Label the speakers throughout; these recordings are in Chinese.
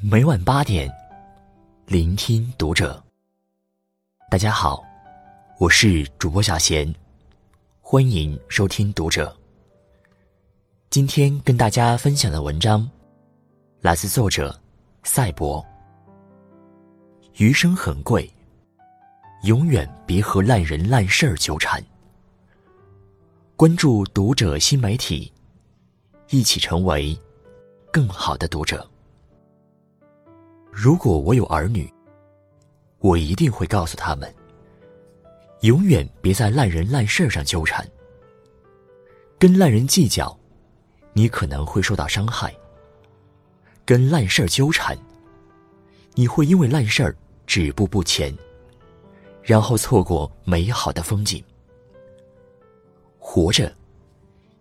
Speaker 1: 每晚八点，聆听读者。大家好，我是主播小贤，欢迎收听读者。今天跟大家分享的文章，来自作者赛博。余生很贵，永远别和烂人烂事儿纠缠。关注读者新媒体，一起成为更好的读者。如果我有儿女，我一定会告诉他们：永远别在烂人烂事上纠缠。跟烂人计较，你可能会受到伤害；跟烂事儿纠缠，你会因为烂事儿止步不前，然后错过美好的风景。活着，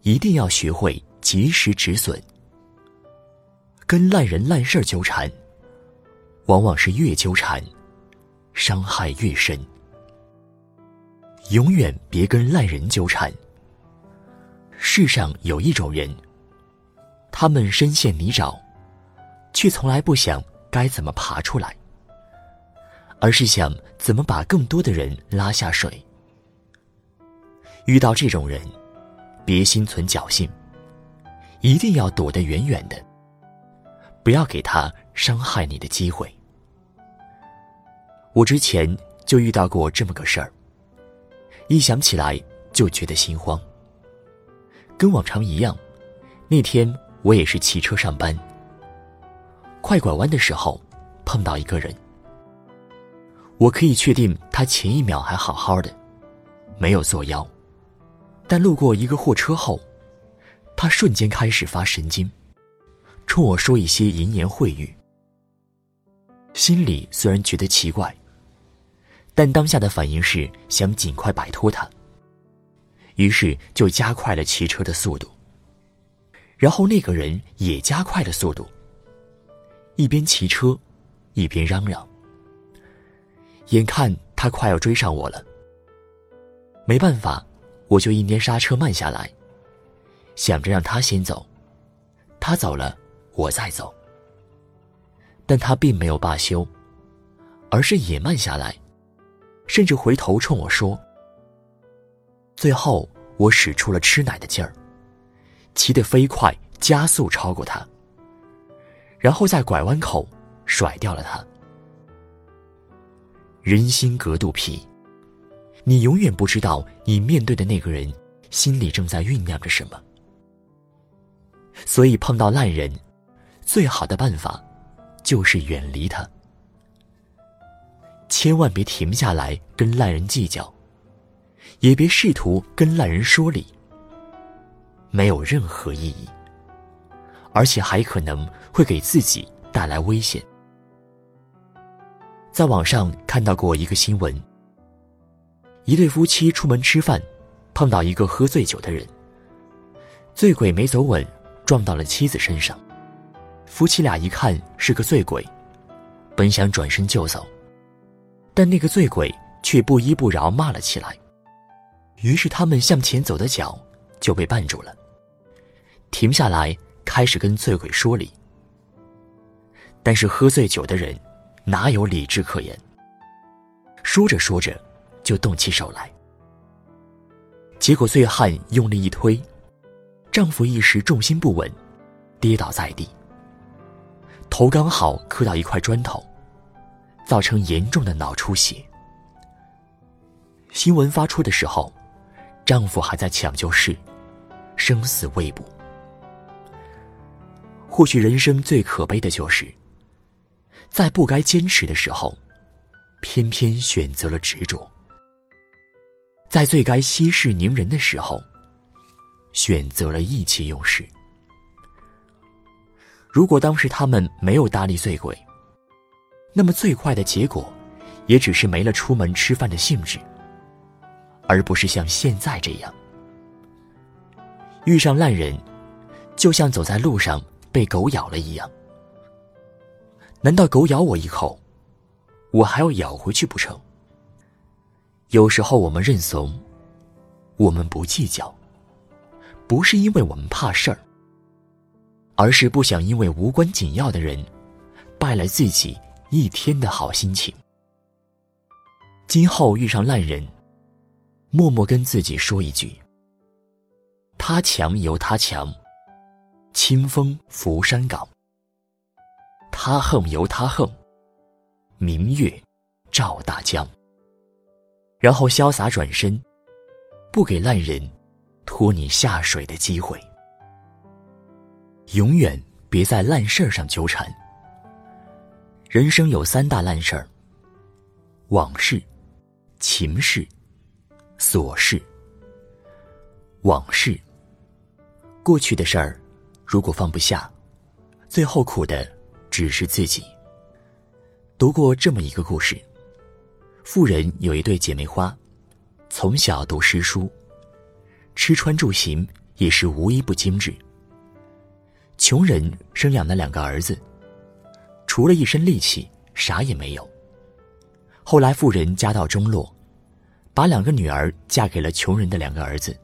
Speaker 1: 一定要学会及时止损。跟烂人烂事儿纠缠。往往是越纠缠，伤害越深。永远别跟烂人纠缠。世上有一种人，他们深陷泥沼，却从来不想该怎么爬出来，而是想怎么把更多的人拉下水。遇到这种人，别心存侥幸，一定要躲得远远的，不要给他伤害你的机会。我之前就遇到过这么个事儿，一想起来就觉得心慌。跟往常一样，那天我也是骑车上班，快拐弯的时候碰到一个人。我可以确定他前一秒还好好的，没有作妖，但路过一个货车后，他瞬间开始发神经，冲我说一些淫言秽语。心里虽然觉得奇怪。但当下的反应是想尽快摆脱他，于是就加快了骑车的速度。然后那个人也加快了速度，一边骑车，一边嚷嚷。眼看他快要追上我了，没办法，我就一捏刹车慢下来，想着让他先走，他走了，我再走。但他并没有罢休，而是也慢下来。甚至回头冲我说：“最后，我使出了吃奶的劲儿，骑得飞快，加速超过他，然后在拐弯口甩掉了他。人心隔肚皮，你永远不知道你面对的那个人心里正在酝酿着什么。所以，碰到烂人，最好的办法就是远离他。”千万别停下来跟烂人计较，也别试图跟烂人说理，没有任何意义，而且还可能会给自己带来危险。在网上看到过一个新闻：一对夫妻出门吃饭，碰到一个喝醉酒的人，醉鬼没走稳，撞到了妻子身上。夫妻俩一看是个醉鬼，本想转身就走。但那个醉鬼却不依不饶，骂了起来。于是他们向前走的脚就被绊住了，停下来开始跟醉鬼说理。但是喝醉酒的人哪有理智可言？说着说着就动起手来。结果醉汉用力一推，丈夫一时重心不稳，跌倒在地，头刚好磕到一块砖头。造成严重的脑出血。新闻发出的时候，丈夫还在抢救室，生死未卜。或许人生最可悲的就是，在不该坚持的时候，偏偏选择了执着；在最该息事宁人的时候，选择了意气用事。如果当时他们没有搭理醉鬼，那么最坏的结果，也只是没了出门吃饭的兴致，而不是像现在这样，遇上烂人，就像走在路上被狗咬了一样。难道狗咬我一口，我还要咬回去不成？有时候我们认怂，我们不计较，不是因为我们怕事儿，而是不想因为无关紧要的人。败了自己一天的好心情。今后遇上烂人，默默跟自己说一句：“他强由他强，清风拂山岗；他横由他横，明月照大江。”然后潇洒转身，不给烂人拖你下水的机会。永远别在烂事儿上纠缠。人生有三大烂事儿：往事、情事、琐事。往事，过去的事儿，如果放不下，最后苦的只是自己。读过这么一个故事：富人有一对姐妹花，从小读诗书，吃穿住行也是无一不精致。穷人生养了两个儿子，除了一身力气，啥也没有。后来富人家道中落，把两个女儿嫁给了穷人的两个儿子。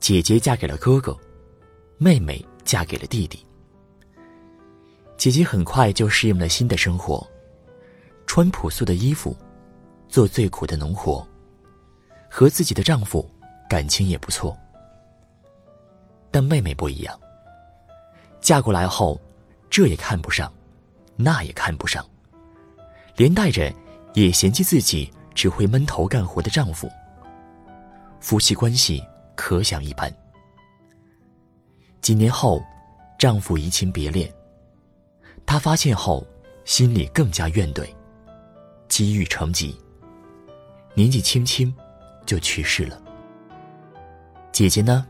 Speaker 1: 姐姐嫁给了哥哥，妹妹嫁给了弟弟。姐姐很快就适应了新的生活，穿朴素的衣服，做最苦的农活，和自己的丈夫感情也不错。但妹妹不一样。嫁过来后，这也看不上，那也看不上，连带着也嫌弃自己只会闷头干活的丈夫。夫妻关系可想一般。几年后，丈夫移情别恋，她发现后，心里更加怨怼，积郁成疾，年纪轻轻就去世了。姐姐呢，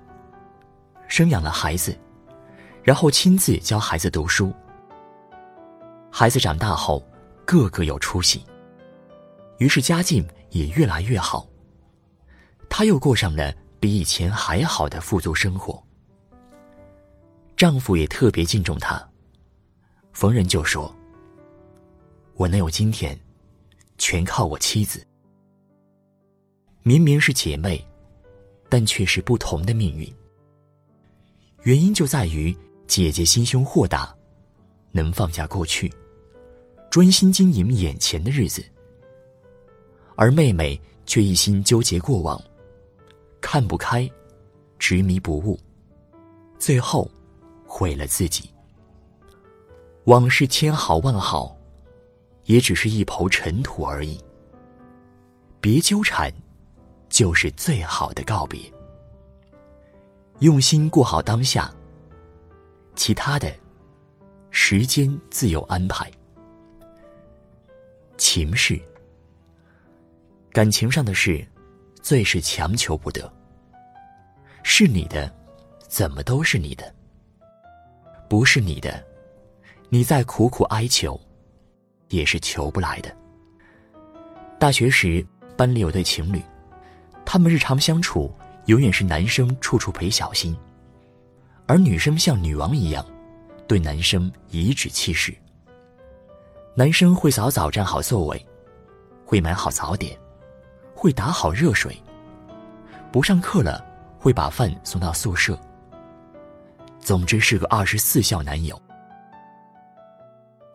Speaker 1: 生养了孩子。然后亲自教孩子读书。孩子长大后，个个有出息，于是家境也越来越好。她又过上了比以前还好的富足生活。丈夫也特别敬重她，逢人就说：“我能有今天，全靠我妻子。”明明是姐妹，但却是不同的命运。原因就在于。姐姐心胸豁达，能放下过去，专心经营眼前的日子；而妹妹却一心纠结过往，看不开，执迷不悟，最后毁了自己。往事千好万好，也只是一抔尘土而已。别纠缠，就是最好的告别。用心过好当下。其他的，时间自有安排。情事，感情上的事，最是强求不得。是你的，怎么都是你的；不是你的，你再苦苦哀求，也是求不来的。大学时，班里有对情侣，他们日常相处，永远是男生处处陪小心。而女生像女王一样，对男生颐指气使。男生会早早站好座位，会买好早点，会打好热水。不上课了，会把饭送到宿舍。总之是个二十四孝男友。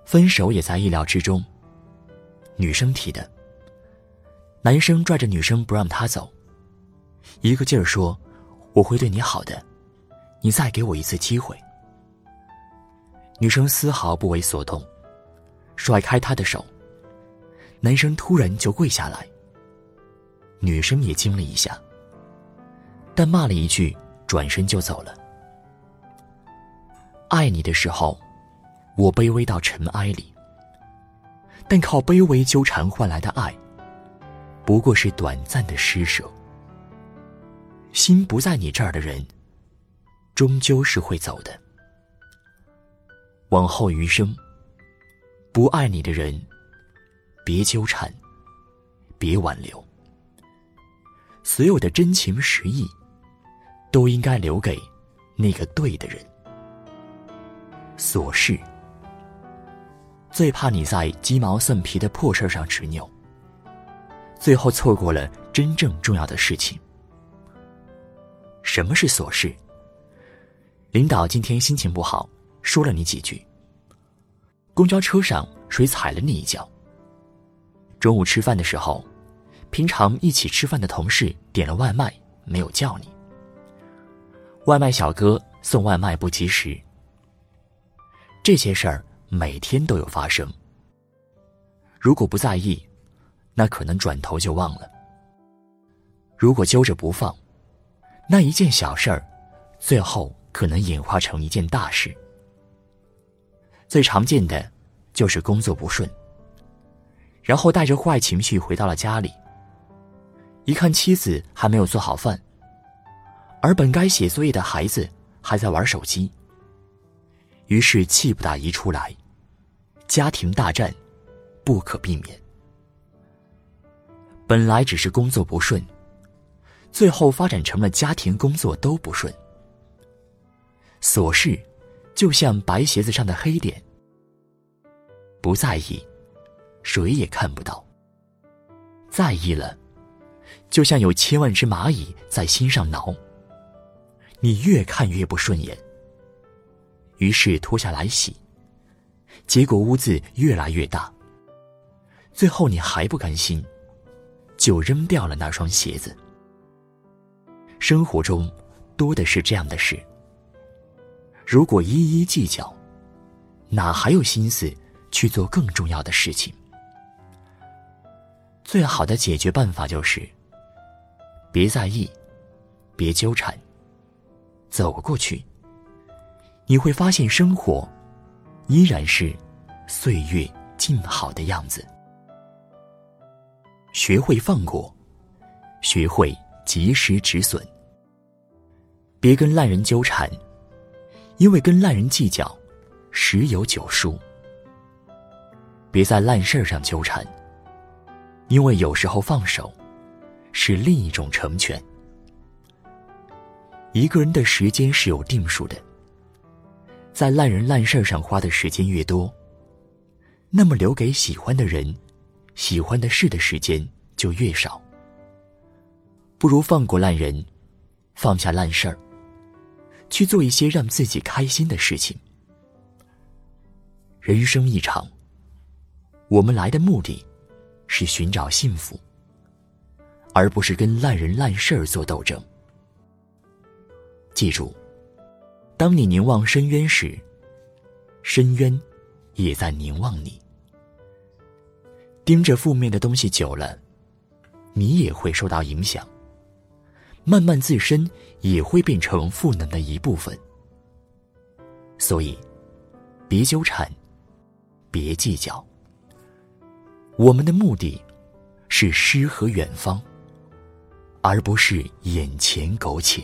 Speaker 1: 分手也在意料之中。女生提的。男生拽着女生不让她走，一个劲儿说：“我会对你好的。”你再给我一次机会。女生丝毫不为所动，甩开他的手。男生突然就跪下来。女生也惊了一下，但骂了一句，转身就走了。爱你的时候，我卑微到尘埃里，但靠卑微纠缠换来的爱，不过是短暂的施舍。心不在你这儿的人。终究是会走的。往后余生，不爱你的人，别纠缠，别挽留。所有的真情实意，都应该留给那个对的人。琐事，最怕你在鸡毛蒜皮的破事上执拗，最后错过了真正重要的事情。什么是琐事？领导今天心情不好，说了你几句。公交车上谁踩了你一脚？中午吃饭的时候，平常一起吃饭的同事点了外卖没有叫你。外卖小哥送外卖不及时。这些事儿每天都有发生。如果不在意，那可能转头就忘了；如果揪着不放，那一件小事儿，最后可能演化成一件大事。最常见的，就是工作不顺，然后带着坏情绪回到了家里。一看妻子还没有做好饭，而本该写作业的孩子还在玩手机，于是气不打一处来，家庭大战不可避免。本来只是工作不顺。最后发展成了家庭、工作都不顺，琐事就像白鞋子上的黑点，不在意，谁也看不到；在意了，就像有千万只蚂蚁在心上挠，你越看越不顺眼。于是脱下来洗，结果污渍越来越大，最后你还不甘心，就扔掉了那双鞋子。生活中，多的是这样的事。如果一一计较，哪还有心思去做更重要的事情？最好的解决办法就是：别在意，别纠缠，走过去。你会发现，生活依然是岁月静好的样子。学会放过，学会。及时止损，别跟烂人纠缠，因为跟烂人计较，十有九输。别在烂事儿上纠缠，因为有时候放手，是另一种成全。一个人的时间是有定数的，在烂人烂事上花的时间越多，那么留给喜欢的人、喜欢的事的时间就越少。不如放过烂人，放下烂事儿，去做一些让自己开心的事情。人生一场，我们来的目的，是寻找幸福，而不是跟烂人烂事儿做斗争。记住，当你凝望深渊时，深渊也在凝望你。盯着负面的东西久了，你也会受到影响。慢慢，自身也会变成赋能的一部分。所以，别纠缠，别计较。我们的目的，是诗和远方，而不是眼前苟且。